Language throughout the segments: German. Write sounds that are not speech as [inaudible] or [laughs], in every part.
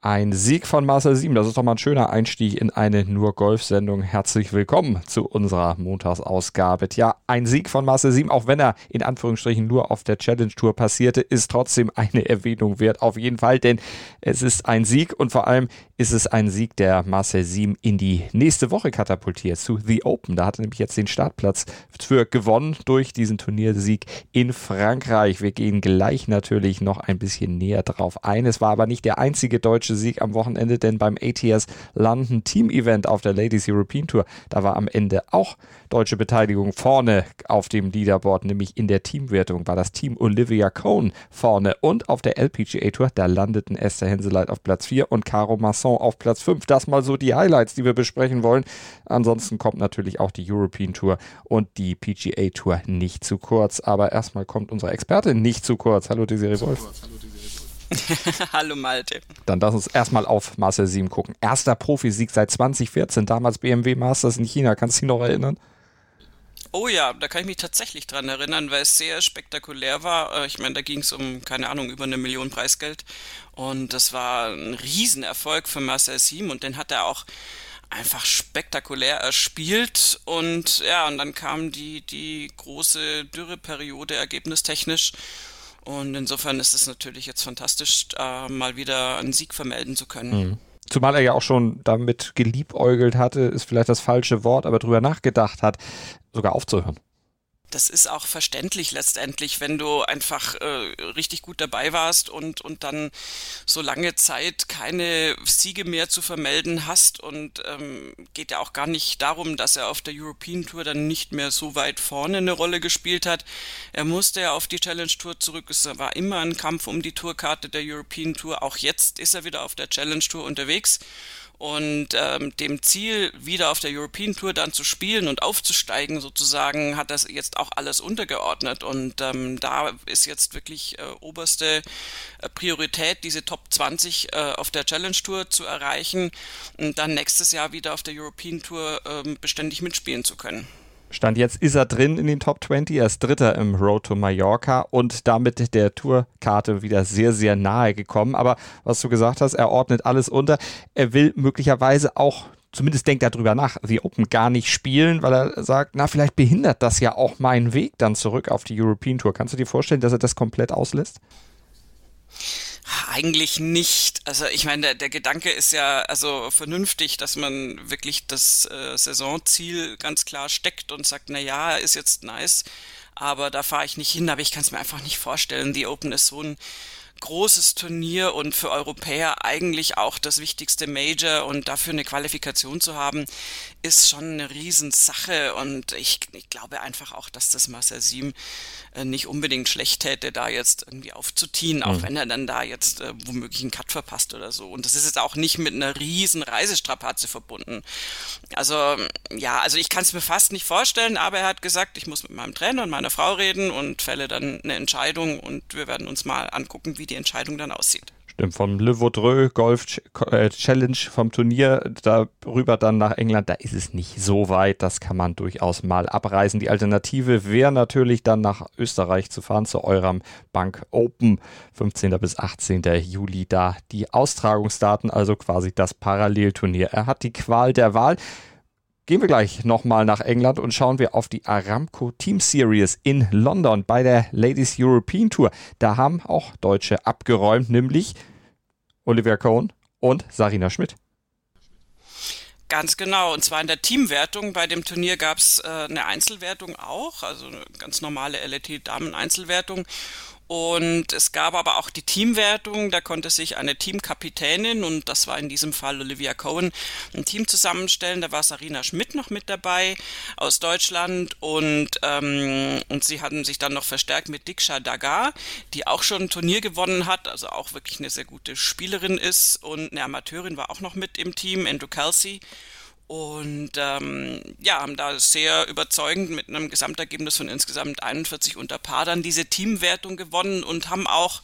ein Sieg von Marcel Sieben, das ist doch mal ein schöner Einstieg in eine Nur-Golf-Sendung. Herzlich willkommen zu unserer Montagsausgabe. Ja, ein Sieg von Marcel Sieben, auch wenn er in Anführungsstrichen nur auf der Challenge Tour passierte, ist trotzdem eine Erwähnung wert, auf jeden Fall, denn es ist ein Sieg und vor allem ist es ein Sieg, der Marcel Sieben in die nächste Woche katapultiert, zu The Open. Da hat er nämlich jetzt den Startplatz für gewonnen durch diesen Turniersieg in Frankreich. Wir gehen gleich natürlich noch ein bisschen näher drauf ein. Es war aber nicht der einzige deutsche deutsche Sieg am Wochenende, denn beim ATS London Team Event auf der Ladies European Tour, da war am Ende auch deutsche Beteiligung vorne auf dem Leaderboard, nämlich in der Teamwertung war das Team Olivia Cohn vorne und auf der LPGA Tour, da landeten Esther Henseleit auf Platz 4 und Caro Masson auf Platz 5. Das mal so die Highlights, die wir besprechen wollen. Ansonsten kommt natürlich auch die European Tour und die PGA Tour nicht zu kurz, aber erstmal kommt unsere Expertin nicht zu kurz. Hallo Desiree Wolf. Hallo, [laughs] Hallo Malte. Dann lass uns erstmal auf Marcel Sieben gucken. Erster Profisieg seit 2014, damals BMW Masters in China. Kannst du dich noch erinnern? Oh ja, da kann ich mich tatsächlich dran erinnern, weil es sehr spektakulär war. Äh, ich meine, da ging es um, keine Ahnung, über eine Million Preisgeld. Und das war ein Riesenerfolg für Marcel Sieben und den hat er auch einfach spektakulär erspielt. Und ja, und dann kam die, die große Dürreperiode ergebnistechnisch. Und insofern ist es natürlich jetzt fantastisch, äh, mal wieder einen Sieg vermelden zu können. Mhm. Zumal er ja auch schon damit geliebäugelt hatte, ist vielleicht das falsche Wort, aber drüber nachgedacht hat, sogar aufzuhören das ist auch verständlich letztendlich, wenn du einfach äh, richtig gut dabei warst und, und dann so lange Zeit keine Siege mehr zu vermelden hast und ähm, geht ja auch gar nicht darum, dass er auf der European Tour dann nicht mehr so weit vorne eine Rolle gespielt hat. Er musste ja auf die Challenge Tour zurück. Es war immer ein Kampf um die Tourkarte der European Tour. Auch jetzt ist er wieder auf der Challenge Tour unterwegs und ähm, dem Ziel, wieder auf der European Tour dann zu spielen und aufzusteigen, sozusagen, hat das jetzt auch alles untergeordnet. Und ähm, da ist jetzt wirklich äh, oberste äh, Priorität, diese Top 20 äh, auf der Challenge Tour zu erreichen und dann nächstes Jahr wieder auf der European Tour äh, beständig mitspielen zu können. Stand jetzt ist er drin in den Top 20, er ist Dritter im Road to Mallorca und damit der Tourkarte wieder sehr, sehr nahe gekommen. Aber was du gesagt hast, er ordnet alles unter. Er will möglicherweise auch, zumindest denkt er drüber nach, The Open gar nicht spielen, weil er sagt, na, vielleicht behindert das ja auch meinen Weg dann zurück auf die European Tour. Kannst du dir vorstellen, dass er das komplett auslässt? Eigentlich nicht. Also ich meine, der, der Gedanke ist ja also vernünftig, dass man wirklich das äh, Saisonziel ganz klar steckt und sagt, na ja, ist jetzt nice, aber da fahre ich nicht hin, aber ich kann es mir einfach nicht vorstellen. Die Open ist so ein großes Turnier und für Europäer eigentlich auch das wichtigste Major und dafür eine Qualifikation zu haben, ist schon eine Riesensache und ich, ich glaube einfach auch, dass das Marcel Siem äh, nicht unbedingt schlecht täte, da jetzt irgendwie aufzutiehen, auch mhm. wenn er dann da jetzt äh, womöglich einen Cut verpasst oder so. Und das ist jetzt auch nicht mit einer riesen Reisestrapaze verbunden. Also ja, also ich kann es mir fast nicht vorstellen, aber er hat gesagt, ich muss mit meinem Trainer und meiner Frau reden und fälle dann eine Entscheidung und wir werden uns mal angucken, wie die Entscheidung dann aussieht. Stimmt, vom Le Vaudreux Golf äh, Challenge vom Turnier darüber dann nach England, da ist es nicht so weit, das kann man durchaus mal abreisen. Die Alternative wäre natürlich dann nach Österreich zu fahren, zu eurem Bank Open, 15. bis 18. Juli, da die Austragungsdaten, also quasi das Parallelturnier. Er hat die Qual der Wahl. Gehen wir gleich nochmal nach England und schauen wir auf die Aramco Team Series in London bei der Ladies European Tour. Da haben auch Deutsche abgeräumt, nämlich Olivia Cohn und Sarina Schmidt. Ganz genau, und zwar in der Teamwertung. Bei dem Turnier gab es äh, eine Einzelwertung auch, also eine ganz normale LET-Damen-Einzelwertung. Und es gab aber auch die Teamwertung, da konnte sich eine Teamkapitänin, und das war in diesem Fall Olivia Cohen, ein Team zusammenstellen. Da war Sarina Schmidt noch mit dabei aus Deutschland und, ähm, und sie hatten sich dann noch verstärkt mit Diksha Dagar, die auch schon ein Turnier gewonnen hat, also auch wirklich eine sehr gute Spielerin ist und eine Amateurin war auch noch mit im Team, Andrew Kelsey. Und ähm, ja, haben da sehr überzeugend mit einem Gesamtergebnis von insgesamt 41 unter Paar dann diese Teamwertung gewonnen und haben auch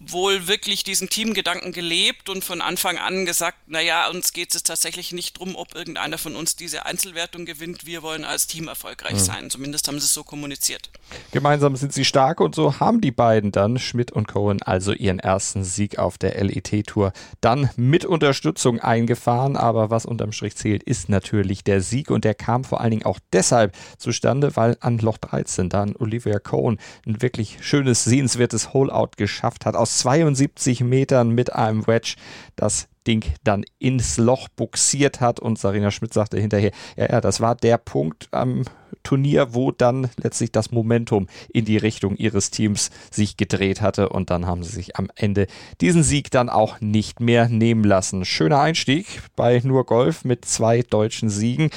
wohl wirklich diesen Teamgedanken gelebt und von Anfang an gesagt, naja, uns geht es tatsächlich nicht drum, ob irgendeiner von uns diese Einzelwertung gewinnt. Wir wollen als Team erfolgreich mhm. sein. Zumindest haben sie es so kommuniziert. Gemeinsam sind sie stark und so haben die beiden dann, Schmidt und Cohen, also ihren ersten Sieg auf der LET-Tour dann mit Unterstützung eingefahren. Aber was unterm Strich zählt, ist natürlich der Sieg und der kam vor allen Dingen auch deshalb zustande, weil an Loch 13 dann Olivia Cohen ein wirklich schönes, sehenswertes Hole-Out geschafft hat aus 72 Metern mit einem Wedge. Das Ding dann ins Loch buxiert hat und Sarina Schmidt sagte hinterher, ja, ja, das war der Punkt am Turnier, wo dann letztlich das Momentum in die Richtung ihres Teams sich gedreht hatte und dann haben sie sich am Ende diesen Sieg dann auch nicht mehr nehmen lassen. Schöner Einstieg bei Nur Golf mit zwei deutschen Siegen.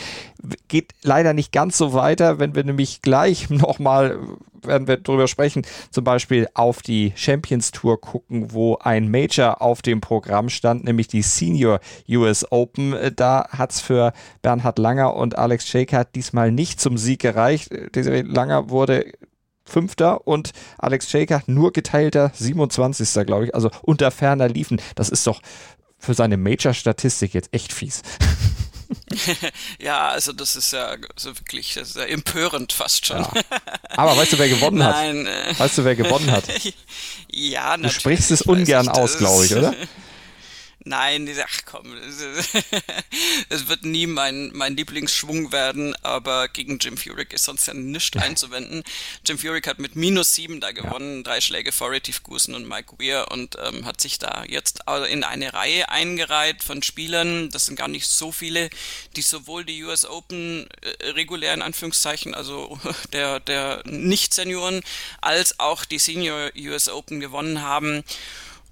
Geht leider nicht ganz so weiter, wenn wir nämlich gleich [laughs] nochmal werden wir darüber sprechen, zum Beispiel auf die Champions Tour gucken, wo ein Major auf dem Programm stand, nämlich die Senior US Open. Da hat es für Bernhard Langer und Alex Shaker diesmal nicht zum Sieg gereicht. Desiree Langer wurde Fünfter und Alex Shaker nur geteilter 27. glaube ich, also unter ferner liefen. Das ist doch für seine Major-Statistik jetzt echt fies. [laughs] ja, also das ist ja so wirklich das ja empörend fast schon. Ja. Aber weißt du, wer gewonnen Nein, hat? Weißt du, wer gewonnen hat? [laughs] ja, natürlich. Du sprichst es ungern aus, glaube ich, oder? [laughs] Nein, ach komm, [laughs] es wird nie mein, mein Lieblingsschwung werden, aber gegen Jim Furyk ist sonst ja nichts einzuwenden. Jim Furyk hat mit minus sieben da gewonnen, ja. drei Schläge vor Retief Goosen und Mike Weir und ähm, hat sich da jetzt in eine Reihe eingereiht von Spielern, das sind gar nicht so viele, die sowohl die US Open äh, regulär in Anführungszeichen, also [laughs] der, der Nicht-Senioren, als auch die Senior US Open gewonnen haben.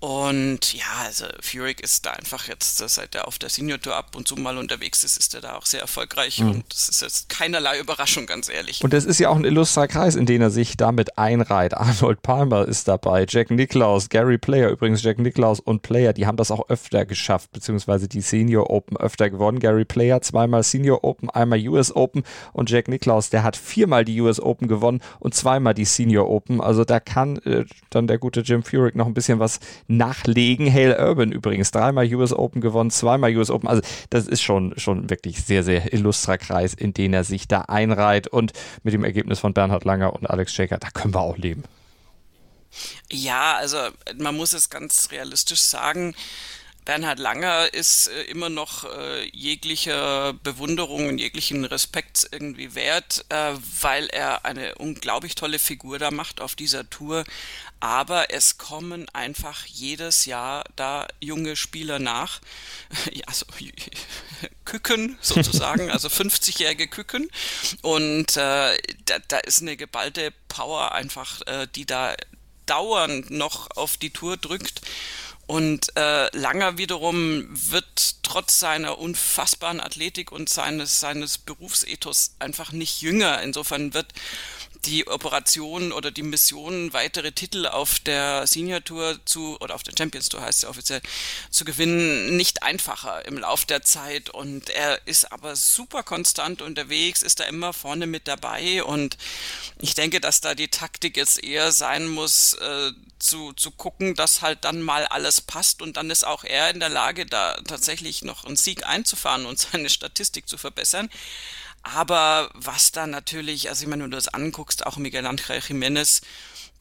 Und ja, also Furyk ist da einfach jetzt, seit er auf der Senior Tour ab und zu mal unterwegs ist, ist er da auch sehr erfolgreich mhm. und das ist jetzt keinerlei Überraschung, ganz ehrlich. Und es ist ja auch ein illustrer Kreis, in den er sich damit einreiht. Arnold Palmer ist dabei, Jack Nicklaus, Gary Player, übrigens Jack Nicklaus und Player, die haben das auch öfter geschafft, beziehungsweise die Senior Open öfter gewonnen. Gary Player zweimal Senior Open, einmal US Open und Jack Nicklaus, der hat viermal die US Open gewonnen und zweimal die Senior Open. Also da kann äh, dann der gute Jim Furyk noch ein bisschen was nachlegen. Hale Urban übrigens dreimal US Open gewonnen, zweimal US Open. Also das ist schon, schon wirklich sehr, sehr illustrer Kreis, in den er sich da einreiht. Und mit dem Ergebnis von Bernhard Langer und Alex Shaker, da können wir auch leben. Ja, also man muss es ganz realistisch sagen. Bernhard Langer ist äh, immer noch äh, jeglicher Bewunderung und jeglichen Respekt irgendwie wert, äh, weil er eine unglaublich tolle Figur da macht auf dieser Tour. Aber es kommen einfach jedes Jahr da junge Spieler nach, [laughs] also [laughs] Küken sozusagen, [laughs] also 50-jährige Küken. Und äh, da, da ist eine geballte Power einfach, äh, die da dauernd noch auf die Tour drückt. Und äh, Langer wiederum wird trotz seiner unfassbaren Athletik und seines, seines Berufsethos einfach nicht jünger. Insofern wird die Operation oder die Mission, weitere Titel auf der Senior Tour zu, oder auf der Champions Tour heißt ja offiziell, zu gewinnen, nicht einfacher im Lauf der Zeit. Und er ist aber super konstant unterwegs, ist da immer vorne mit dabei. Und ich denke, dass da die Taktik jetzt eher sein muss, äh, zu, zu gucken, dass halt dann mal alles passt und dann ist auch er in der Lage, da tatsächlich noch einen Sieg einzufahren und [laughs] seine Statistik zu verbessern. Aber was da natürlich, also ich meine, wenn du das anguckst, auch Miguel Angel Jiménez,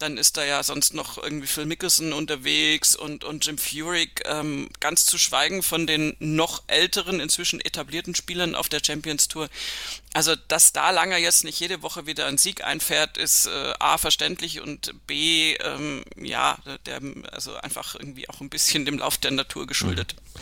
dann ist da ja sonst noch irgendwie Phil Mickelson unterwegs und, und Jim Furyk, ähm, ganz zu schweigen von den noch älteren, inzwischen etablierten Spielern auf der Champions Tour. Also, dass da Langer jetzt nicht jede Woche wieder ein Sieg einfährt, ist äh, A, verständlich und B, ähm, ja, der, also einfach irgendwie auch ein bisschen dem Lauf der Natur geschuldet. Mhm.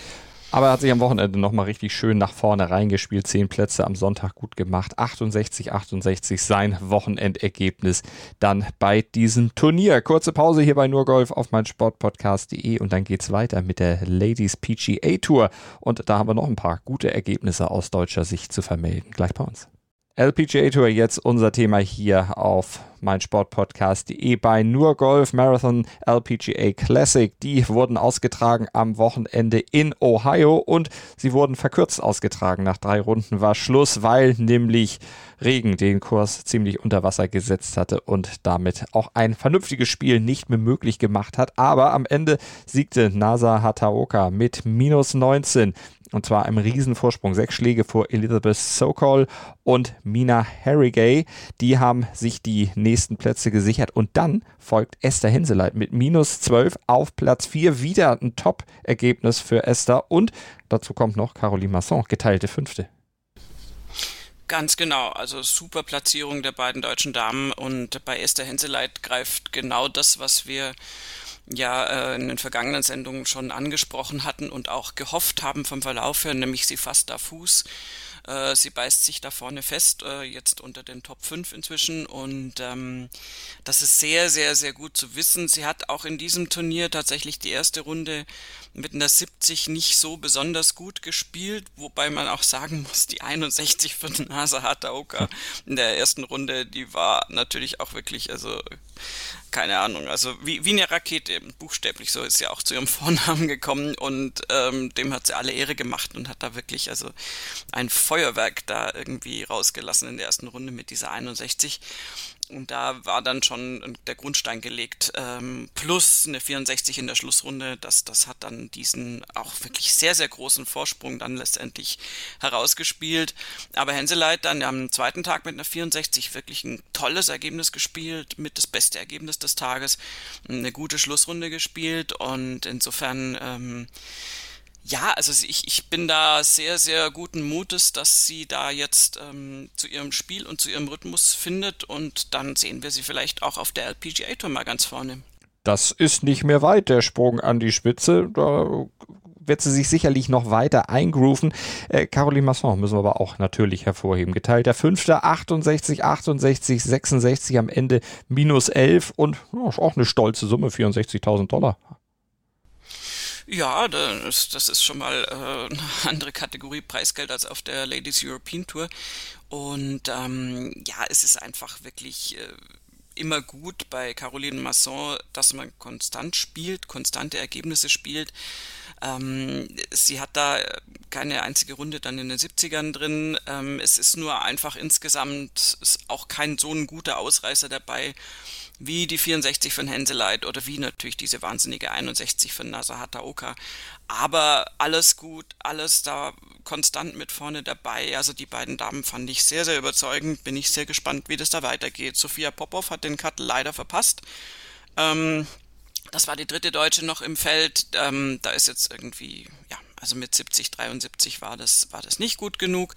Aber er hat sich am Wochenende nochmal richtig schön nach vorne reingespielt. Zehn Plätze am Sonntag gut gemacht. 68, 68 sein Wochenendergebnis dann bei diesem Turnier. Kurze Pause hier bei Nurgolf auf mein Sportpodcast.de und dann geht's weiter mit der Ladies PGA Tour. Und da haben wir noch ein paar gute Ergebnisse aus deutscher Sicht zu vermelden. Gleich bei uns. LPGA Tour jetzt unser Thema hier auf meinsportpodcast.de bei Nur Golf Marathon LPGA Classic. Die wurden ausgetragen am Wochenende in Ohio und sie wurden verkürzt ausgetragen. Nach drei Runden war Schluss, weil nämlich Regen den Kurs ziemlich unter Wasser gesetzt hatte und damit auch ein vernünftiges Spiel nicht mehr möglich gemacht hat. Aber am Ende siegte Nasa Hataoka mit minus 19 und zwar einem Riesenvorsprung. Sechs Schläge vor Elizabeth Sokol und Mina Harrigay. Die haben sich die nächsten Plätze gesichert. Und dann folgt Esther Henseleit mit minus 12 auf Platz 4. Wieder ein Top-Ergebnis für Esther. Und dazu kommt noch Caroline Masson, geteilte Fünfte. Ganz genau, also super Platzierung der beiden deutschen Damen und bei Esther Henseleit greift genau das, was wir ja äh, in den vergangenen Sendungen schon angesprochen hatten und auch gehofft haben vom Verlauf her, nämlich sie fasst da Fuß. Äh, sie beißt sich da vorne fest, äh, jetzt unter den Top 5 inzwischen und ähm, das ist sehr, sehr, sehr gut zu wissen. Sie hat auch in diesem Turnier tatsächlich die erste Runde mit einer 70 nicht so besonders gut gespielt, wobei man auch sagen muss, die 61 von Nasa Hataoka in der ersten Runde, die war natürlich auch wirklich, also keine Ahnung, also wie, wie eine Rakete, buchstäblich so ist sie auch zu ihrem [laughs] Vornamen gekommen und ähm, dem hat sie alle Ehre gemacht und hat da wirklich also ein Feuerwerk da irgendwie rausgelassen in der ersten Runde mit dieser 61 und da war dann schon der Grundstein gelegt, ähm, plus eine 64 in der Schlussrunde. Das, das hat dann diesen auch wirklich sehr, sehr großen Vorsprung dann letztendlich herausgespielt. Aber Henseleit dann am zweiten Tag mit einer 64 wirklich ein tolles Ergebnis gespielt, mit das beste Ergebnis des Tages, eine gute Schlussrunde gespielt und insofern ähm, ja, also ich, ich bin da sehr, sehr guten Mutes, dass sie da jetzt ähm, zu ihrem Spiel und zu ihrem Rhythmus findet und dann sehen wir sie vielleicht auch auf der LPGA Tour mal ganz vorne. Das ist nicht mehr weit, der Sprung an die Spitze. Da wird sie sich sicherlich noch weiter eingrooven. Äh, Caroline Masson müssen wir aber auch natürlich hervorheben. Geteilt der Fünfte 68, 68, 66 am Ende minus 11 und oh, auch eine stolze Summe, 64.000 Dollar. Ja, das, das ist schon mal äh, eine [laughs] andere Kategorie Preisgeld als auf der Ladies European Tour. Und ähm, ja, es ist einfach wirklich äh, immer gut bei Caroline Masson, dass man konstant spielt, konstante Ergebnisse spielt. Ähm, sie hat da keine einzige Runde dann in den 70ern drin. Ähm, es ist nur einfach insgesamt auch kein so ein guter Ausreißer dabei wie die 64 von Henseleit oder wie natürlich diese wahnsinnige 61 von Nasahata Oka. Aber alles gut, alles da konstant mit vorne dabei. Also die beiden Damen fand ich sehr, sehr überzeugend. Bin ich sehr gespannt, wie das da weitergeht. Sophia Popov hat den Cut leider verpasst. Ähm, das war die dritte Deutsche noch im Feld. Ähm, da ist jetzt irgendwie, ja, also mit 70, 73 war das, war das nicht gut genug.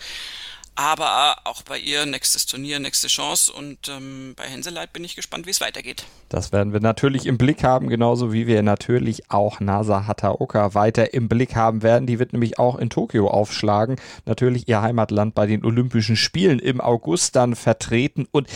Aber auch bei ihr nächstes Turnier, nächste Chance und ähm, bei Henseleit bin ich gespannt, wie es weitergeht. Das werden wir natürlich im Blick haben, genauso wie wir natürlich auch Nasa Hataoka weiter im Blick haben werden. Die wird nämlich auch in Tokio aufschlagen, natürlich ihr Heimatland bei den Olympischen Spielen im August dann vertreten und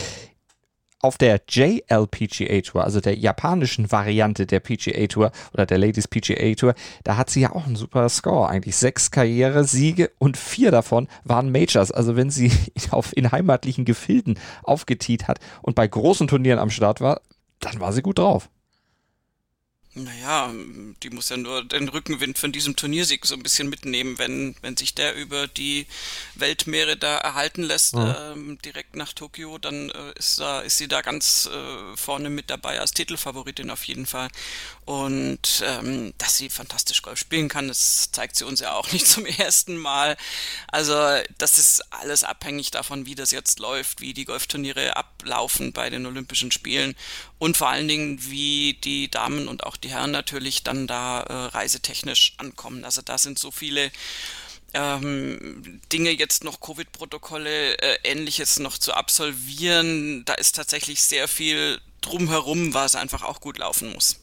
auf der JLPGA Tour, also der japanischen Variante der PGA Tour oder der Ladies PGA Tour, da hat sie ja auch einen super Score eigentlich. Sechs Karriere-Siege und vier davon waren Majors. Also wenn sie [laughs] auf, in heimatlichen Gefilden aufgetiet hat und bei großen Turnieren am Start war, dann war sie gut drauf. Naja, die muss ja nur den Rückenwind von diesem Turniersieg so ein bisschen mitnehmen, wenn, wenn sich der über die Weltmeere da erhalten lässt, mhm. ähm, direkt nach Tokio, dann äh, ist, da, ist sie da ganz äh, vorne mit dabei als Titelfavoritin auf jeden Fall. Und ähm, dass sie fantastisch Golf spielen kann, das zeigt sie uns ja auch nicht [laughs] zum ersten Mal. Also das ist alles abhängig davon, wie das jetzt läuft, wie die Golfturniere ablaufen bei den Olympischen Spielen und vor allen Dingen, wie die Damen und auch die Herren natürlich dann da äh, reisetechnisch ankommen. Also da sind so viele ähm, Dinge jetzt noch Covid-Protokolle, äh, ähnliches noch zu absolvieren. Da ist tatsächlich sehr viel drumherum, was einfach auch gut laufen muss.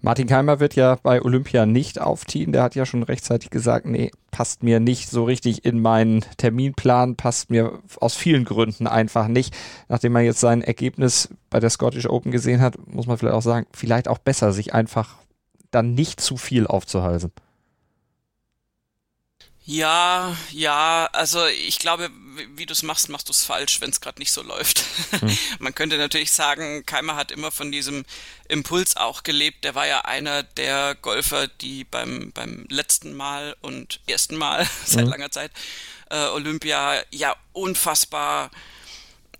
Martin Keimer wird ja bei Olympia nicht aufziehen. Der hat ja schon rechtzeitig gesagt, nee, passt mir nicht so richtig in meinen Terminplan, passt mir aus vielen Gründen einfach nicht. Nachdem man jetzt sein Ergebnis bei der Scottish Open gesehen hat, muss man vielleicht auch sagen, vielleicht auch besser, sich einfach dann nicht zu viel aufzuhalsen. Ja, ja, also ich glaube, wie du es machst, machst du es falsch, wenn es gerade nicht so läuft. [laughs] Hm. Man könnte natürlich sagen, Keimer hat immer von diesem Impuls auch gelebt. Der war ja einer der Golfer, die beim, beim letzten Mal und ersten Mal [laughs] seit hm. langer Zeit äh, Olympia ja unfassbar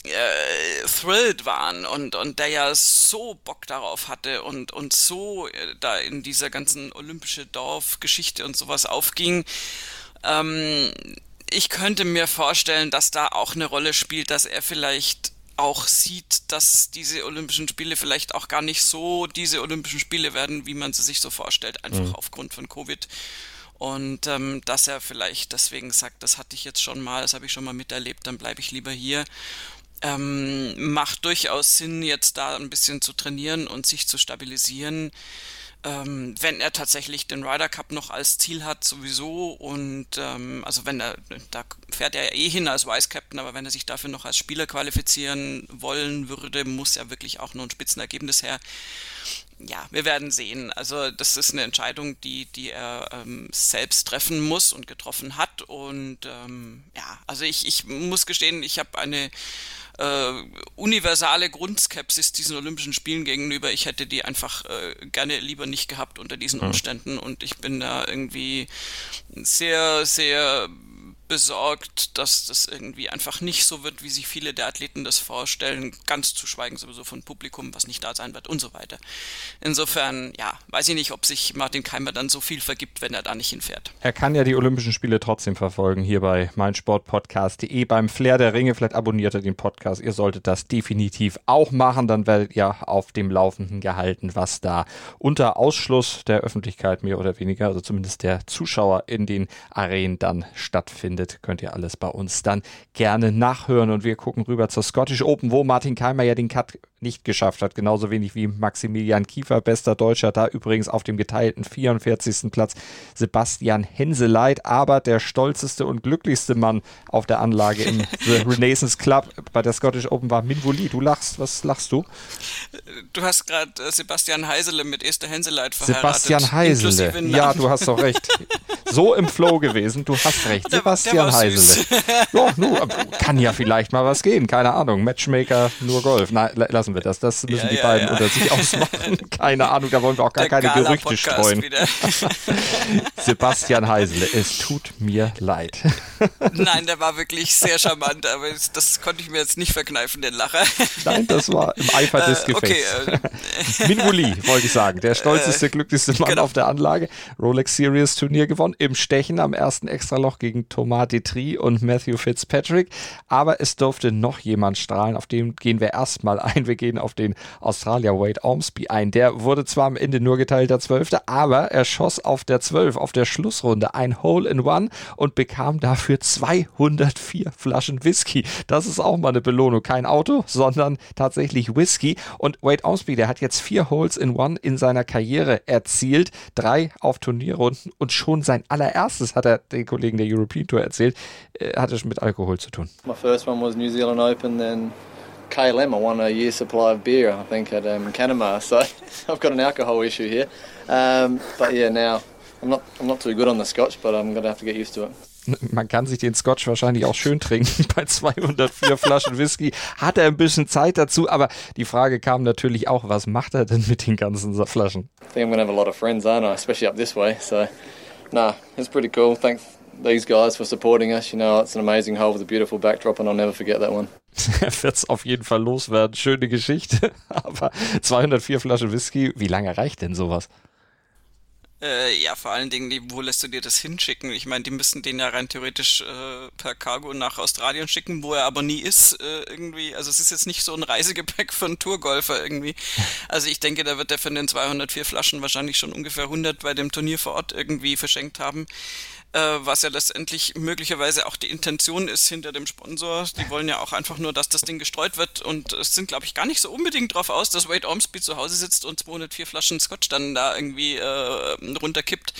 äh, thrilled waren und, und der ja so Bock darauf hatte und, und so äh, da in dieser ganzen olympische Dorfgeschichte und sowas aufging. Ähm, ich könnte mir vorstellen, dass da auch eine Rolle spielt, dass er vielleicht auch sieht, dass diese Olympischen Spiele vielleicht auch gar nicht so diese Olympischen Spiele werden, wie man sie sich so vorstellt, einfach mhm. aufgrund von Covid. Und ähm, dass er vielleicht deswegen sagt, das hatte ich jetzt schon mal, das habe ich schon mal miterlebt, dann bleibe ich lieber hier ähm, macht durchaus Sinn, jetzt da ein bisschen zu trainieren und sich zu stabilisieren. Ähm, wenn er tatsächlich den Ryder Cup noch als Ziel hat, sowieso. Und ähm, also wenn er, da fährt er ja eh hin als Vice Captain, aber wenn er sich dafür noch als Spieler qualifizieren wollen würde, muss ja wirklich auch noch ein Spitzenergebnis her. Ja, wir werden sehen. Also das ist eine Entscheidung, die, die er ähm, selbst treffen muss und getroffen hat. Und ähm, ja, also ich, ich muss gestehen, ich habe eine äh, universale Grundskepsis diesen Olympischen Spielen gegenüber. Ich hätte die einfach äh, gerne lieber nicht gehabt unter diesen Umständen und ich bin da irgendwie sehr, sehr besorgt, dass das irgendwie einfach nicht so wird, wie sich viele der Athleten das vorstellen, ganz zu schweigen sowieso von Publikum, was nicht da sein wird und so weiter. Insofern, ja, weiß ich nicht, ob sich Martin Keimer dann so viel vergibt, wenn er da nicht hinfährt. Er kann ja die Olympischen Spiele trotzdem verfolgen, hier bei meinsportpodcast.de beim Flair der Ringe. Vielleicht abonniert er den Podcast. Ihr solltet das definitiv auch machen, dann werdet ihr auf dem Laufenden gehalten, was da unter Ausschluss der Öffentlichkeit mehr oder weniger, also zumindest der Zuschauer in den Arenen dann stattfindet findet, könnt ihr alles bei uns dann gerne nachhören. Und wir gucken rüber zur Scottish Open, wo Martin Keimer ja den Cut nicht geschafft hat. Genauso wenig wie Maximilian Kiefer, bester Deutscher, da übrigens auf dem geteilten 44. Platz Sebastian Henseleit, aber der stolzeste und glücklichste Mann auf der Anlage im [laughs] The Renaissance Club bei der Scottish Open war Minvoli. Du lachst, was lachst du? Du hast gerade äh, Sebastian Heisele mit Esther Henseleit verheiratet. Sebastian Heisele, ja, du hast doch recht. So im Flow gewesen, du hast recht. Der, Sebastian der Heisele. ja, nu, kann ja vielleicht mal was gehen, keine Ahnung. Matchmaker, nur Golf. Nein, lass lassen wir das. Das müssen ja, die ja, beiden ja. unter sich [laughs] ausmachen. Keine Ahnung, da wollen wir auch gar Der keine Gerüchte streuen. [laughs] [laughs] Sebastian Heisele, es tut mir leid. Nein, der war wirklich sehr charmant, aber das konnte ich mir jetzt nicht verkneifen, den Lacher. Nein, das war im Eifer des äh, Gefechts. Okay, äh, Minwuli, wollte ich sagen. Der stolzeste, äh, glücklichste Mann genau. auf der Anlage. Rolex Series Turnier gewonnen. Im Stechen am ersten Extraloch gegen Thomas Detri und Matthew Fitzpatrick. Aber es durfte noch jemand strahlen. Auf den gehen wir erstmal ein. Wir gehen auf den Australier Wade Ormsby ein. Der wurde zwar am Ende nur geteilter Zwölfter, aber er schoss auf der Zwölf, auf der Schlussrunde ein Hole in One und bekam dafür 204 Flaschen Whisky. Das ist auch mal eine Belohnung. Kein Auto, sondern tatsächlich Whisky. Und Wade Ormsby, der hat jetzt vier Holes in One in seiner Karriere erzielt. Drei auf Turnierrunden und schon sein allererstes, hat er den Kollegen der European Tour erzählt, äh, hatte schon mit Alkohol zu tun. My first one was New Zealand Open, then KLM, I won a year's supply of beer, I think, at um, Canama. [laughs] So I've got an alcohol issue here. Um, but yeah, now I'm not, I'm not too good on the Scotch, but I'm going to have to get used to it. Man kann sich den Scotch wahrscheinlich auch schön trinken. [laughs] Bei 204 Flaschen Whisky hat er ein bisschen Zeit dazu, aber die Frage kam natürlich auch, was macht er denn mit den ganzen Flaschen? I think I'm going to have a lot of friends, aren't I? Especially up this way. So, nah, it's pretty cool. Thanks these guys for supporting us. You know, it's an amazing hole with a beautiful backdrop and I'll never forget that one. [laughs] er wird es auf jeden Fall loswerden. Schöne Geschichte. [laughs] Aber 204 Flaschen Whisky, wie lange reicht denn sowas? Äh, ja, vor allen Dingen, wo lässt du dir das hinschicken? Ich meine, die müssen den ja rein theoretisch äh, per Cargo nach Australien schicken, wo er aber nie ist, äh, irgendwie. Also es ist jetzt nicht so ein Reisegepäck für einen Tourgolfer irgendwie. [laughs] Also ich denke, da wird er von den 204 Flaschen wahrscheinlich schon ungefähr 100 bei dem Turnier vor Ort irgendwie verschenkt haben äh, was ja letztendlich möglicherweise auch die Intention ist hinter dem Sponsor. Die wollen ja auch einfach nur, dass das Ding gestreut wird und es sind, glaube ich, gar nicht so unbedingt drauf aus, dass Wade Ormsby zu Hause sitzt und 204 Flaschen Scotch dann da irgendwie äh, runterkippt.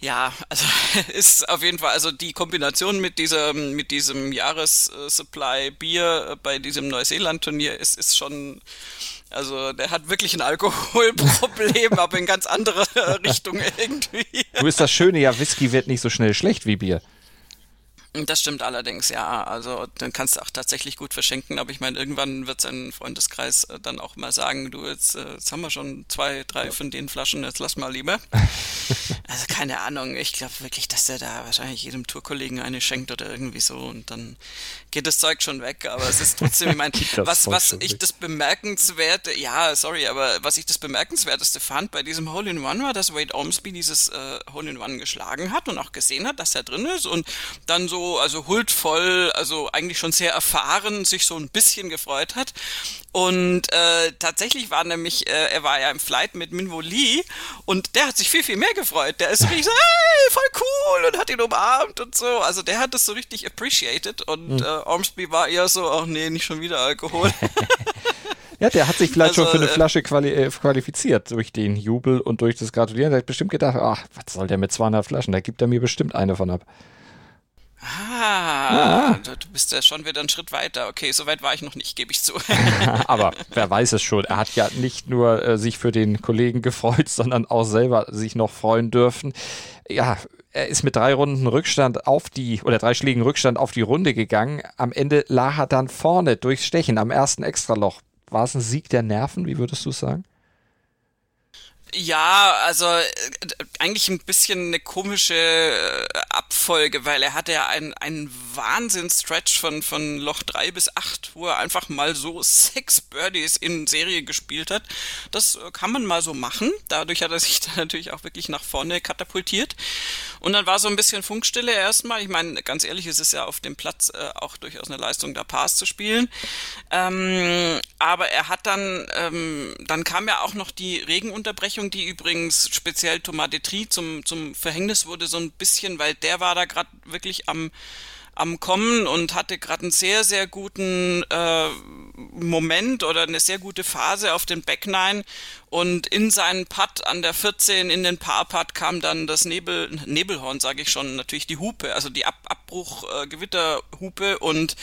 Ja, also [laughs] ist auf jeden Fall, also die Kombination mit diesem, mit diesem Jahressupply Bier bei diesem Neuseeland-Turnier ist, ist schon, also der hat wirklich ein Alkoholproblem, [laughs] aber in ganz andere [laughs] Richtung irgendwie. Du ist das Schöne, ja, Whisky wird nicht so schnell schlecht wie Bier. Das stimmt allerdings, ja. Also dann kannst du auch tatsächlich gut verschenken, aber ich meine, irgendwann wird sein Freundeskreis äh, dann auch mal sagen, du, jetzt, äh, jetzt haben wir schon zwei, drei von den Flaschen, jetzt lass mal lieber. [laughs] also keine Ahnung, ich glaube wirklich, dass der da wahrscheinlich jedem Tourkollegen eine schenkt oder irgendwie so. Und dann geht das Zeug schon weg, aber es ist trotzdem, ich meine, [laughs] was, was ich das bemerkenswerte, ja, sorry, aber was ich das bemerkenswerteste fand bei diesem Hole-in-One war, dass Wade Ormsby dieses äh, Hole-in-One geschlagen hat und auch gesehen hat, dass er drin ist und dann so also huldvoll, also eigentlich schon sehr erfahren, sich so ein bisschen gefreut hat. Und äh, tatsächlich war nämlich, äh, er war ja im Flight mit Minwo Lee und der hat sich viel, viel mehr gefreut. Der ist richtig so, [laughs] hey, voll cool und hat ihn umarmt und so. Also der hat das so richtig appreciated und mhm. äh, Ormsby war eher so, ach nee, nicht schon wieder Alkohol. [laughs] Ja, der hat sich vielleicht also, schon für eine äh, Flasche quali äh, qualifiziert durch den Jubel und durch das Gratulieren. Der hat bestimmt gedacht, ach, was soll der mit 200 Flaschen? Da gibt er mir bestimmt eine von ab. Ah, ja. du bist ja schon wieder einen Schritt weiter. Okay, so weit war ich noch nicht, gebe ich zu. [laughs] Aber wer weiß es schon. Er hat ja nicht nur äh, sich für den Kollegen gefreut, [laughs] sondern auch selber sich noch freuen dürfen. Ja, er ist mit drei Runden Rückstand auf die, oder drei Schlägen Rückstand auf die Runde gegangen. Am Ende lag er dann vorne durchs Stechen am ersten Extraloch. War es ein Sieg der Nerven? Wie würdest du sagen? Ja, also äh, eigentlich ein bisschen eine komische äh, Abfolge, weil er hatte ja einen, einen Wahnsinns-Stretch von, von Loch 3 bis 8, wo er einfach mal so sechs Birdies in Serie gespielt hat. Das äh, kann man mal so machen. Dadurch hat er sich [laughs] dann natürlich auch wirklich nach vorne katapultiert. Und dann war so ein bisschen Funkstille erstmal. Ich meine, ganz ehrlich, es ist ja auf dem Platz auch durchaus eine Leistung, da Pass zu spielen. Ähm, aber er hat dann, ähm, dann kam ja auch noch die Regenunterbrechung Unterbrechung, die übrigens speziell Thomas Detri zum, zum Verhängnis wurde, so ein bisschen, weil der war da gerade wirklich am, am Kommen und hatte gerade einen sehr, sehr guten äh, Moment oder eine sehr gute Phase auf den Back Nine und in seinen Putt an der 14 in den Paar-Putt kam dann das Nebel, Nebelhorn, sage ich schon, natürlich die Hupe, also die Ab Abbruch-Gewitterhupe äh, und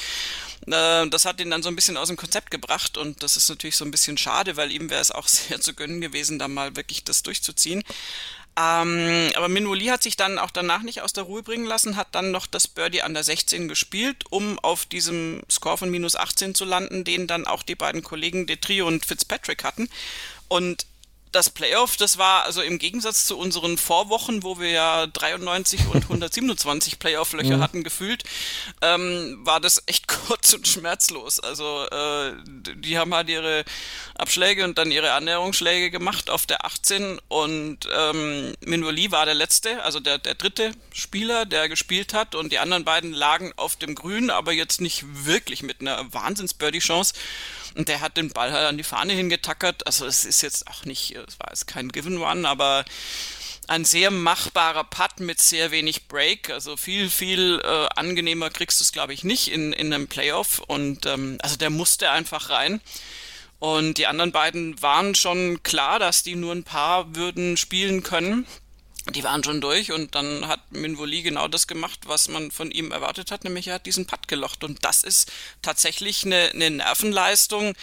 äh, das hat ihn dann so ein bisschen aus dem Konzept gebracht. Und das ist natürlich so ein bisschen schade, weil ihm wäre es auch [laughs] sehr zu gönnen gewesen, da mal wirklich das durchzuziehen. Ähm, aber Minwoli hat sich dann auch danach nicht aus der Ruhe bringen lassen, hat dann noch das Birdie an der 16 gespielt, um auf diesem Score von minus 18 zu landen, den dann auch die beiden Kollegen Detrio und Fitzpatrick hatten. Und das Playoff, das war also im Gegensatz zu unseren Vorwochen, wo wir ja 93 und [laughs] 127 Playoff-Löcher mhm. hatten gefühlt, ähm, war das echt [laughs] kurz und schmerzlos. Also äh, die haben halt ihre Abschläge und dann ihre Annäherungsschläge gemacht auf der 18 und ähm, Minwoli war der letzte, also der, der dritte Spieler, der gespielt hat und die anderen beiden lagen auf dem Grün, aber jetzt nicht wirklich mit einer Wahnsinns-Birdie-Chance. Und der hat den Ball halt an die Fahne hingetackert. Also es ist jetzt auch nicht, es war jetzt kein Given One, aber ein sehr machbarer Putt mit sehr wenig Break. Also viel, viel äh, angenehmer kriegst du es, glaube ich, nicht in, in einem Playoff. Und ähm, also der musste einfach rein. Und die anderen beiden waren schon klar, dass die nur ein paar würden spielen können die waren schon durch und dann hat Minvoli genau das gemacht, was man von ihm erwartet hat, nämlich er hat diesen Putt gelocht und das ist tatsächlich eine, eine Nervenleistung,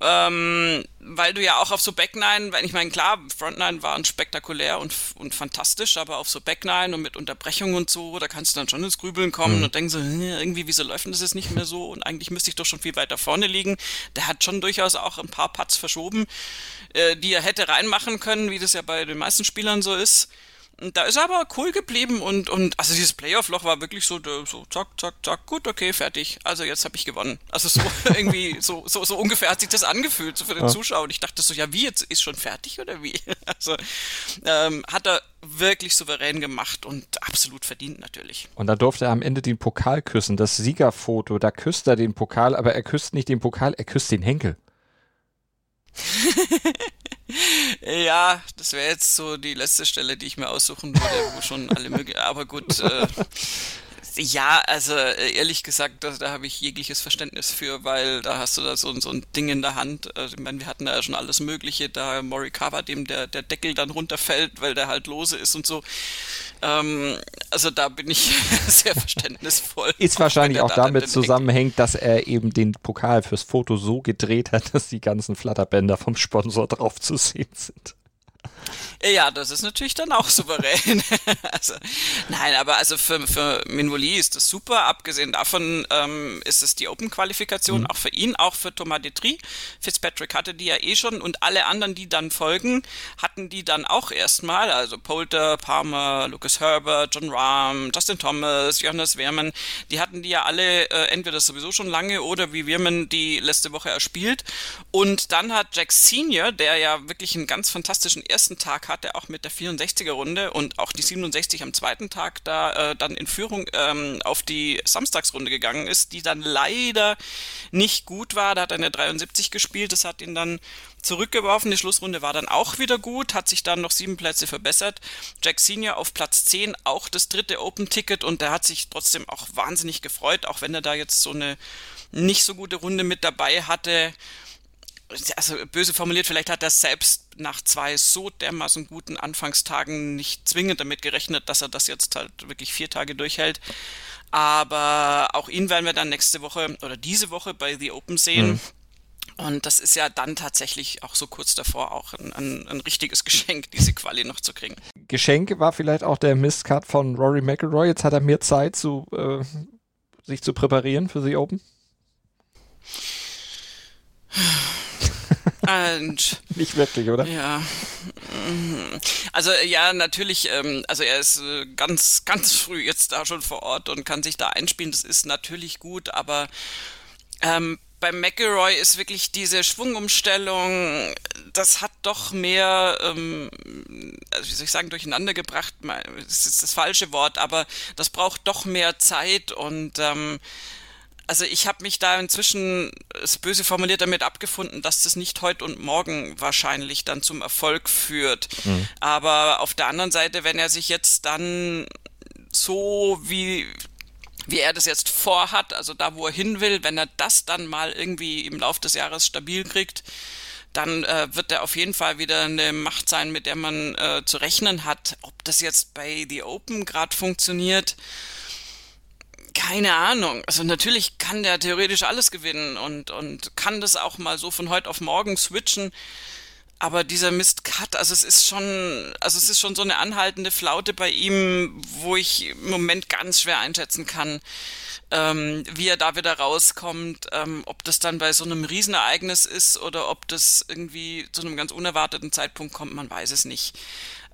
ähm, weil du ja auch auf so Backnine, ich meine, klar, Frontnine waren spektakulär und, und fantastisch, aber auf so Backnine und mit Unterbrechung und so, da kannst du dann schon ins Grübeln kommen mhm. und denken so, irgendwie, wieso läuft das jetzt nicht mehr so und eigentlich müsste ich doch schon viel weiter vorne liegen. Der hat schon durchaus auch ein paar Putts verschoben, äh, die er hätte reinmachen können, wie das ja bei den meisten Spielern so ist. Da ist er aber cool geblieben und, und also dieses Playoff-Loch war wirklich so, so zack, zack, zack, gut, okay, fertig. Also jetzt habe ich gewonnen. Also so [laughs] irgendwie, so, so, so ungefähr hat sich das angefühlt, so für den. Zuschauer. Und ich dachte so, ja, wie, jetzt ist schon fertig oder wie? [laughs] Also ähm, hat er wirklich souverän gemacht und absolut verdient natürlich. Und dann durfte er am Ende den Pokal küssen, das Siegerfoto. Da küsst er den Pokal, aber er küsst nicht den Pokal, er küsst den Henkel. [laughs] ja, das wäre jetzt so die letzte Stelle, die ich mir aussuchen würde, wo schon alle mögen. Aber gut, äh, Ja, also äh, ehrlich gesagt, da, da habe ich jegliches Verständnis für, weil da hast du da so, so ein Ding in der Hand. Also, ich meine, wir hatten da ja schon alles Mögliche, da Morikawa, dem der, der Deckel dann runterfällt, weil der halt lose ist und so. Ähm, also da bin ich [laughs] sehr verständnisvoll. [laughs] Ist wahrscheinlich auch, auch damit zusammenhängt, dass er eben den Pokal fürs Foto so gedreht hat, [laughs] dass die ganzen Flatterbänder vom Sponsor drauf zu sehen sind. Ja, das ist natürlich dann auch [laughs] souverän. also, nein, aber also für, für Minoli ist das super. Abgesehen davon ähm, ist es die Open-Qualifikation, mhm. auch für ihn, auch für Thomas Detri. Fitzpatrick hatte die ja eh schon und alle anderen, die dann folgen, hatten die dann auch erstmal. Also Polter, Palmer, Lucas Herbert, John Rahm, Justin Thomas, Johannes Wehrmann, die hatten die ja alle äh, entweder sowieso schon lange oder wie Wehrmann die letzte Woche erspielt. Und dann hat Jack Senior, der ja wirklich einen ganz fantastischen ersten Tag hatte, auch mit der 64er Runde und auch die 67 am zweiten Tag da äh, dann in Führung ähm, auf die Samstagsrunde gegangen ist, die dann leider nicht gut war. Da hat er eine 73 gespielt, das hat ihn dann zurückgeworfen. Die Schlussrunde war dann auch wieder gut, hat sich dann noch sieben Plätze verbessert. Jack Senior auf Platz 10, auch das dritte Open-Ticket und der hat sich trotzdem auch wahnsinnig gefreut, auch wenn er da jetzt so eine nicht so gute Runde mit dabei hatte also böse formuliert, vielleicht hat er selbst nach zwei so dermaßen guten Anfangstagen nicht zwingend damit gerechnet, dass er das jetzt halt wirklich vier Tage durchhält. Aber auch ihn werden wir dann nächste Woche oder diese Woche bei The Open sehen. Mhm. Und das ist ja dann tatsächlich auch so kurz davor auch ein, ein, ein, richtiges [laughs] Geschenk, diese Quali noch zu kriegen. Geschenk war vielleicht auch der Mistcut von Rory McIlroy. Jetzt hat er mehr Zeit, zu, äh, sich zu präparieren für The Open. [sighs] Und, [laughs] Nicht wirklich, oder? Ja. Also ja, natürlich, ähm, also er ist äh, ganz, ganz früh jetzt da schon vor Ort und kann sich da einspielen. Das ist natürlich gut, aber ähm, beim McElroy ist wirklich diese Schwungumstellung, das hat doch mehr, ähm, also wie soll ich sagen, durcheinander gebracht. Das ist das falsche Wort, aber das braucht doch mehr Zeit und ähm, also ich habe mich da inzwischen, es böse formuliert, damit abgefunden, dass das nicht heute und morgen wahrscheinlich dann zum Erfolg führt. Mhm. Aber auf der anderen Seite, wenn er sich jetzt dann so wie wie er das jetzt vorhat, also da, wo er hin will, wenn er das dann mal irgendwie im Laufe des Jahres stabil kriegt, dann äh, wird er auf jeden Fall wieder eine Macht sein, mit der man äh, zu rechnen hat. Ob das jetzt bei The Open gerade funktioniert, keine Ahnung. Also natürlich kann der theoretisch alles gewinnen und, und kann das auch mal so von heute auf morgen switchen. Aber dieser Mist Cut, also es ist schon, also es ist schon so eine anhaltende Flaute bei ihm, wo ich im Moment ganz schwer einschätzen kann, ähm, wie er da wieder rauskommt, ähm, ob das dann bei so einem Riesenereignis ist oder ob das irgendwie zu einem ganz unerwarteten Zeitpunkt kommt, man weiß es nicht.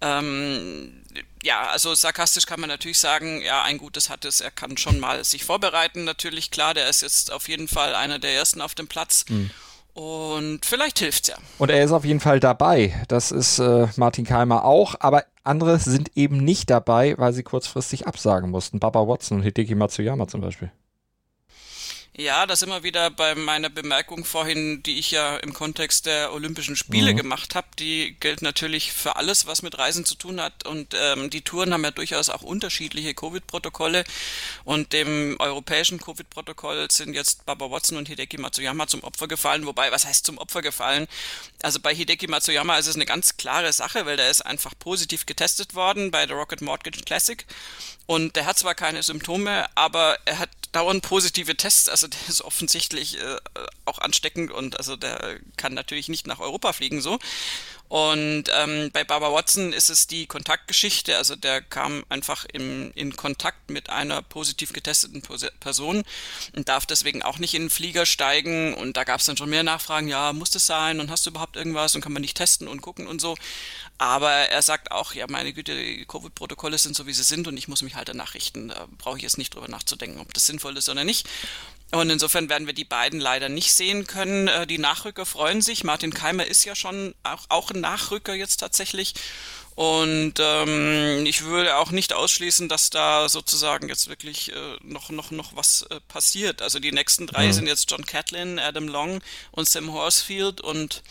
Ähm, ja, also sarkastisch kann man natürlich sagen, ja, ein Gutes hat es, er kann schon mal sich vorbereiten, natürlich, klar, der ist jetzt auf jeden Fall einer der Ersten auf dem Platz. Mhm. Und vielleicht hilft's ja. Und er ist auf jeden Fall dabei. Das ist äh, Martin Keimer auch. Aber andere sind eben nicht dabei, weil sie kurzfristig absagen mussten. Baba Watson und Hideki Matsuyama zum Beispiel. Ja, das immer wieder bei meiner Bemerkung vorhin, die ich ja im Kontext der Olympischen Spiele mhm. gemacht habe. Die gilt natürlich für alles, was mit Reisen zu tun hat. Und ähm, die Touren haben ja durchaus auch unterschiedliche Covid-Protokolle. Und dem europäischen Covid-Protokoll sind jetzt Baba Watson und Hideki Matsuyama zum Opfer gefallen. Wobei, was heißt zum Opfer gefallen? Also bei Hideki Matsuyama ist es eine ganz klare Sache, weil der ist einfach positiv getestet worden bei der Rocket Mortgage Classic. Und der hat zwar keine Symptome, aber er hat dauernd positive Tests. Also der ist offensichtlich äh, auch ansteckend und also der kann natürlich nicht nach Europa fliegen so. Und ähm, bei Baba Watson ist es die Kontaktgeschichte, also der kam einfach im, in Kontakt mit einer positiv getesteten Person und darf deswegen auch nicht in den Flieger steigen. Und da gab es dann schon mehr Nachfragen, ja, muss das sein und hast du überhaupt irgendwas und kann man nicht testen und gucken und so. Aber er sagt auch, ja, meine Güte, die Covid-Protokolle sind so, wie sie sind und ich muss mich halt danach richten. Da brauche ich jetzt nicht drüber nachzudenken, ob das sinnvoll ist oder nicht. Und insofern werden wir die beiden leider nicht sehen können. Äh, die Nachrücker freuen sich. Martin Keimer ist ja schon auch, auch ein Nachrücker jetzt tatsächlich. Und ähm, ich würde auch nicht ausschließen, dass da sozusagen jetzt wirklich äh, noch, noch, noch was äh, passiert. Also die nächsten drei mhm. sind jetzt John Catlin, Adam Long und Sam Horsfield und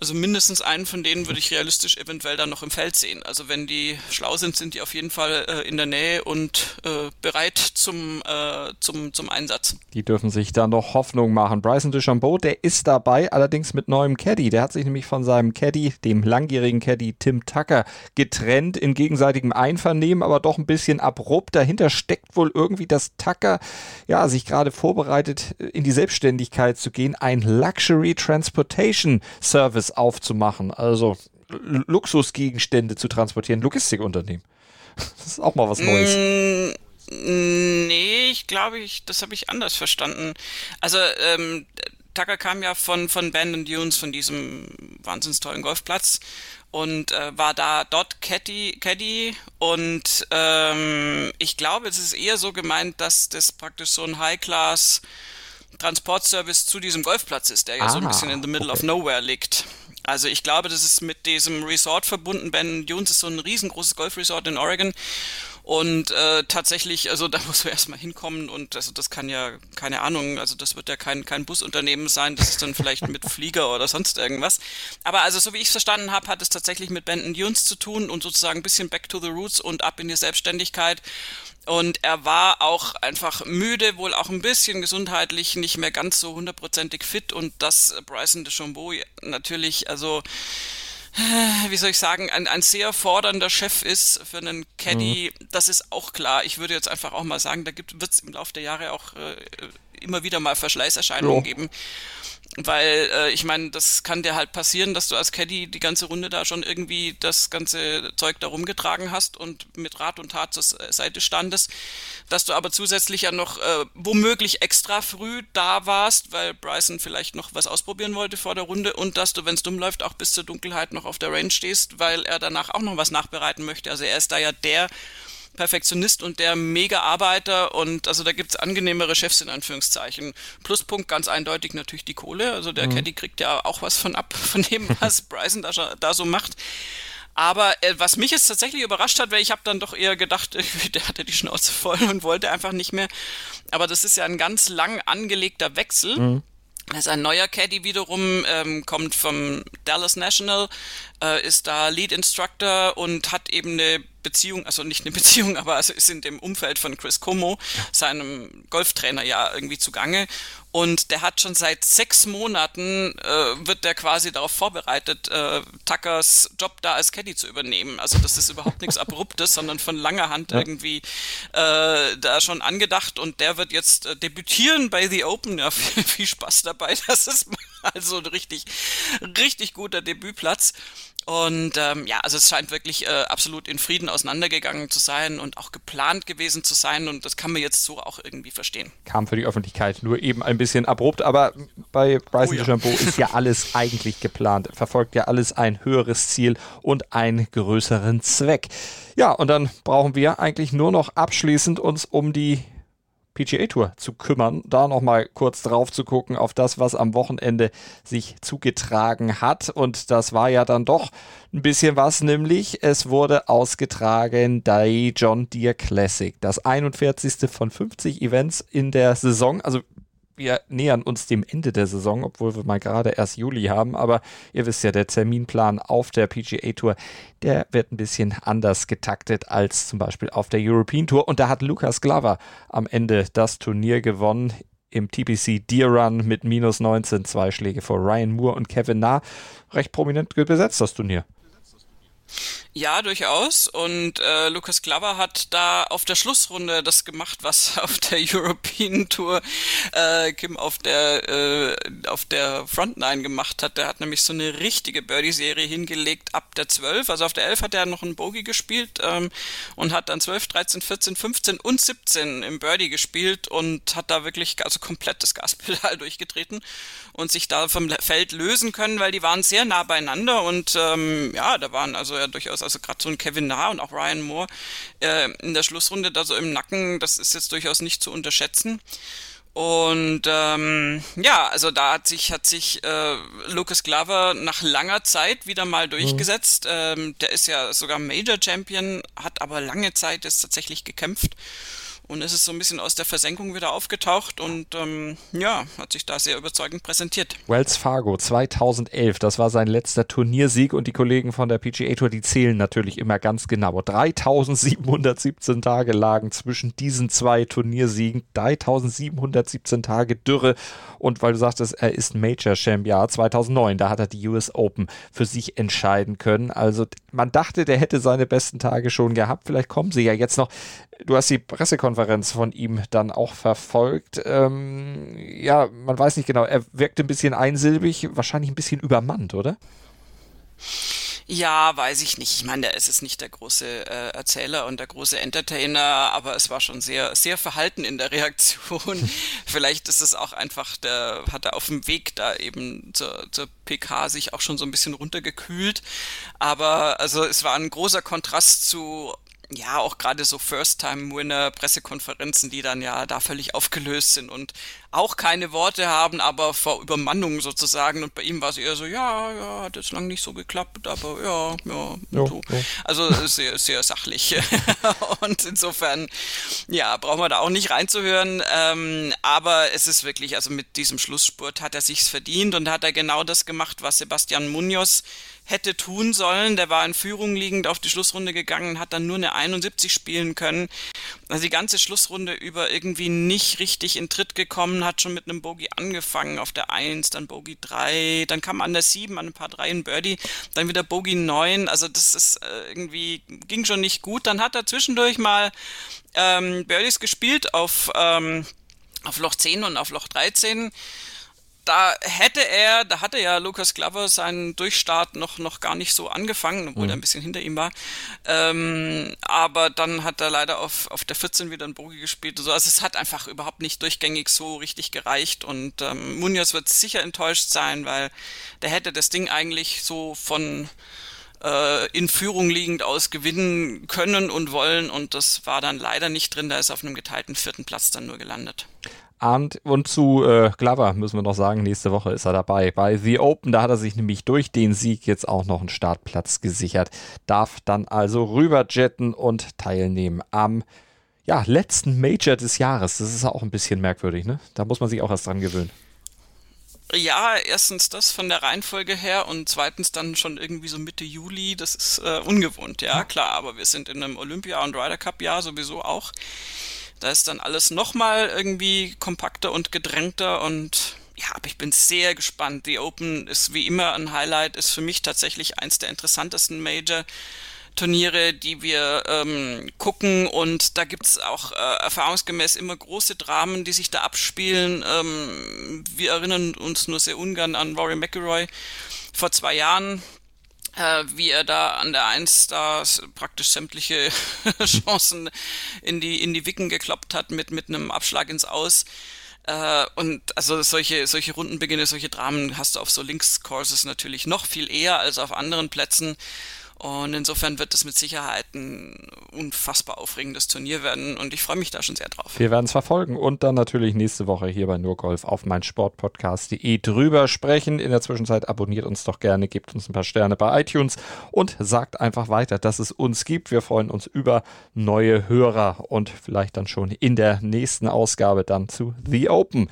Also mindestens einen von denen würde ich realistisch eventuell dann noch im Feld sehen. Also wenn die schlau sind, sind die auf jeden Fall äh, in der Nähe und äh, bereit zum, äh, zum, zum Einsatz. Die dürfen sich da noch Hoffnung machen. Bryson DeChambeau, der ist dabei, allerdings mit neuem Caddy. Der hat sich nämlich von seinem Caddy, dem langjährigen Caddy Tim Tucker, getrennt in gegenseitigem Einvernehmen, aber doch ein bisschen abrupt. Dahinter steckt wohl irgendwie, dass Tucker ja sich gerade vorbereitet, in die Selbstständigkeit zu gehen, ein Luxury Transportation Service Business aufzumachen, also Luxusgegenstände zu transportieren, Logistikunternehmen. [laughs] Das ist auch mal was Neues. Mm, nee, ich glaube, ich, das habe ich anders verstanden. Also, ähm, Tucker kam ja von, von Bandon Dunes, von diesem wahnsinns tollen Golfplatz und äh, war da dort Caddy, Caddy und ähm, ich glaube, es ist eher so gemeint, dass das praktisch so ein High-Class Transportservice zu diesem Golfplatz ist, der ja ah, so ein ah, bisschen in the middle okay. of nowhere liegt. Also ich glaube, das ist mit diesem Resort verbunden. Ben Dunes ist so ein riesengroßes Golfresort in Oregon. Und äh, tatsächlich, also da [laughs] muss man erstmal hinkommen und also das kann ja, keine Ahnung, also das wird ja kein, kein Busunternehmen sein, das ist dann vielleicht mit [laughs] Flieger oder sonst irgendwas. Aber also so wie ich es verstanden habe, hat es tatsächlich mit Benton Dunes zu tun und sozusagen ein bisschen back to the roots und ab in die Selbstständigkeit. Und er war auch einfach müde, wohl auch ein bisschen gesundheitlich nicht mehr ganz so hundertprozentig fit. Und dass Bryson DeChambeau natürlich, also wie soll ich sagen, ein, ein sehr fordernder Chef ist für einen Caddy, mhm. das ist auch klar. Ich würde jetzt einfach auch mal sagen, da wird es im Laufe der Jahre auch äh, immer wieder mal Verschleißerscheinungen jo. geben. Weil äh, ich meine, das kann dir halt passieren, dass du als Caddy die ganze Runde da schon irgendwie das ganze Zeug da rumgetragen hast und mit Rat und Tat zur Seite standest, dass du aber zusätzlich ja noch äh, womöglich extra früh da warst, weil Bryson vielleicht noch was ausprobieren wollte vor der Runde und dass du, wenn es dumm läuft, auch bis zur Dunkelheit noch auf der Range stehst, weil er danach auch noch was nachbereiten möchte. Also er ist da ja der Perfektionist und der Mega-Arbeiter und also da gibt es angenehmere Chefs in Anführungszeichen. Pluspunkt ganz eindeutig natürlich die Kohle. Also der mhm. Caddy kriegt ja auch was von ab, [laughs] von dem, was Bryson da, da so macht. Aber äh, was mich jetzt tatsächlich überrascht hat, weil ich habe dann doch eher gedacht, [laughs] der hatte die Schnauze voll und wollte einfach nicht mehr. Aber das ist ja ein ganz lang angelegter Wechsel. Mhm. Das ist ein neuer Caddy wiederum, ähm, kommt vom Dallas National, äh, ist da Lead Instructor und hat eben eine Beziehung, also nicht eine [laughs] Beziehung, aber also ist in dem Umfeld von Chris Como, seinem Golftrainer ja irgendwie zugange. Und der hat schon seit sechs Monaten, äh, wird der quasi darauf vorbereitet, äh, Tuckers Job da als Caddy zu übernehmen. Also das ist überhaupt nichts [laughs] Abruptes, sondern von langer Hand ja. irgendwie äh, da schon angedacht. Und der wird jetzt äh, debütieren bei The Open. Ja, [laughs] viel, viel Spaß dabei. Das ist also ein richtig, richtig guter Debütplatz. Und ähm, ja, also es scheint wirklich äh, absolut in Frieden auseinandergegangen zu sein und auch geplant gewesen zu sein. Und das kann man jetzt so auch irgendwie verstehen. Kam für die Öffentlichkeit nur eben ein bisschen abrupt, aber bei Bryson oh, ja. DeChambeau ist ja alles [laughs] eigentlich geplant. Verfolgt ja alles ein höheres Ziel und einen größeren Zweck. Ja, und dann brauchen wir eigentlich nur noch abschließend uns um die PGA Tour zu kümmern, da nochmal kurz drauf zu gucken auf das, was am Wochenende sich zugetragen hat. Und das war ja dann doch ein bisschen was, nämlich es wurde ausgetragen die John Deere Classic, das 41. von 50 Events in der Saison. Also wir nähern uns dem Ende der Saison, obwohl wir mal gerade erst Juli haben. Aber ihr wisst ja, der Terminplan auf der PGA Tour, der wird ein bisschen anders getaktet als zum Beispiel auf der European Tour. Und da hat Lucas Glover am Ende das Turnier gewonnen im TPC Deer Run mit minus 19, zwei Schläge vor Ryan Moore und Kevin Na. Recht prominent besetzt das Turnier. Ja, durchaus. Und äh, Lukas Glover hat da auf der Schlussrunde das gemacht, was [laughs] auf der European Tour äh, Kim auf der äh, auf der Front Nine gemacht hat. Der hat nämlich so eine richtige Birdie-Serie hingelegt ab der 12. Also auf der 11 hat er noch einen Bogey gespielt ähm, und hat dann 12, 13, 14, 15 und 17 im Birdie gespielt und hat da wirklich also komplett das Gaspedal [laughs] durchgetreten und sich da vom Feld lösen können, weil die waren sehr nah beieinander und ähm, ja, da waren also ja durchaus, also gerade so ein Kevin Na und auch Ryan Moore äh, in der Schlussrunde da so im Nacken, das ist jetzt durchaus nicht zu unterschätzen. Und ähm, ja, also da hat sich hat sich äh, Lucas Glover nach langer Zeit wieder mal durchgesetzt. Mhm. Ähm, der ist ja sogar Major Champion, hat aber lange Zeit jetzt tatsächlich gekämpft und es ist so ein bisschen aus der Versenkung wieder aufgetaucht und ähm, ja, hat sich da sehr überzeugend präsentiert. Wells Fargo 2011, das war sein letzter Turniersieg und die Kollegen von der PGA Tour, die zählen natürlich immer ganz genau. 3717 Tage lagen zwischen diesen zwei Turniersiegen, 3717 Tage Dürre und weil du sagtest, er ist Major Champ, ja, 2009, da hat er die US Open für sich entscheiden können. Also man dachte, der hätte seine besten Tage schon gehabt. Vielleicht kommen sie ja jetzt noch. Du hast die Pressekonferenz von ihm dann auch verfolgt. Ähm, ja, man weiß nicht genau. Er wirkte ein bisschen einsilbig, wahrscheinlich ein bisschen übermannt, oder? Ja, weiß ich nicht. Ich meine, es ist nicht der große äh, Erzähler und der große Entertainer, aber es war schon sehr, sehr verhalten in der Reaktion. [laughs] Vielleicht ist es auch einfach, der hat er auf dem Weg da eben zur, zur PK sich auch schon so ein bisschen runtergekühlt. Aber also es war ein großer Kontrast zu ja, auch gerade so First-Time-Winner-Pressekonferenzen, die dann ja da völlig aufgelöst sind und auch keine Worte haben, aber vor Übermannung sozusagen. Und bei ihm war es eher so, ja, ja, hat jetzt lang nicht so geklappt, aber ja, ja, jo, so. Jo. Also sehr, sehr sachlich. [laughs] und insofern, ja, brauchen wir da auch nicht reinzuhören. Ähm, aber es ist wirklich, also mit diesem Schlussspurt hat er sich's verdient und hat er genau das gemacht, was Sebastian Munoz hätte tun sollen. Der war in Führung liegend auf die Schlussrunde gegangen, hat dann nur eine 71 spielen können. Also die ganze Schlussrunde über irgendwie nicht richtig in Tritt gekommen, hat schon mit einem Bogey angefangen auf der 1, dann Bogey 3, dann kam an der 7 an ein paar 3 ein Birdie, dann wieder Bogey 9. Also das ist äh, irgendwie, ging schon nicht gut. Dann hat er zwischendurch mal ähm, Birdies gespielt auf, ähm, auf Loch 10 und auf Loch 13 da hätte er, da hatte ja Lukas Glover seinen Durchstart noch, noch gar nicht so angefangen, obwohl mhm. er ein bisschen hinter ihm war. Ähm, aber dann hat er leider auf, auf der 14 wieder einen Bogi gespielt. So. Also es hat einfach überhaupt nicht durchgängig so richtig gereicht. Und ähm, Munoz wird sicher enttäuscht sein, weil der hätte das Ding eigentlich so von äh, in Führung liegend aus gewinnen können und wollen. Und das war dann leider nicht drin. Da ist auf einem geteilten vierten Platz dann nur gelandet. Und, und zu äh, Glover müssen wir noch sagen, nächste Woche ist er dabei. Bei The Open, da hat er sich nämlich durch den Sieg jetzt auch noch einen Startplatz gesichert. Darf dann also rüberjetten und teilnehmen am ja, letzten Major des Jahres. Das ist auch ein bisschen merkwürdig, ne? Da muss man sich auch erst dran gewöhnen. Ja, erstens das von der Reihenfolge her und zweitens dann schon irgendwie so Mitte Juli. Das ist äh, ungewohnt, ja, klar, aber wir sind in einem Olympia- und Ryder Cup-Jahr sowieso auch. Da ist dann alles nochmal irgendwie kompakter und gedrängter und ja, aber ich bin sehr gespannt. Die Open ist wie immer ein Highlight, ist für mich tatsächlich eins der interessantesten Major. Turniere, die wir ähm, gucken und da gibt's auch äh, erfahrungsgemäß immer große Dramen, die sich da abspielen. Ähm, wir erinnern uns nur sehr ungern an Rory McIlroy vor zwei Jahren, wie er da an der Eins da praktisch sämtliche [laughs] Chancen in die, in die Wicken gekloppt hat mit, mit einem Abschlag ins Aus. Äh, und also solche, solche Rundenbeginne, solche Dramen hast du auf so Links-Courses natürlich noch viel eher als auf anderen Plätzen. Und insofern wird es mit Sicherheit ein unfassbar aufregendes Turnier werden und ich freue mich da schon sehr drauf. Wir werden es verfolgen und dann natürlich nächste Woche hier bei Nurgolf auf meinsportpodcast.de drüber sprechen. In der Zwischenzeit abonniert uns doch gerne, gebt uns ein paar Sterne bei iTunes und sagt einfach weiter, dass es uns gibt. Wir freuen uns über neue Hörer und vielleicht dann schon in der nächsten Ausgabe dann zu The Open.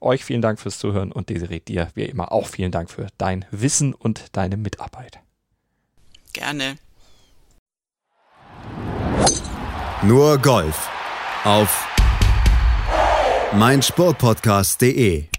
Euch vielen Dank fürs Zuhören und Desiree dir wie immer auch vielen Dank für dein Wissen und deine Mitarbeit. Gerne. Nur Golf auf meinsportpodcast.de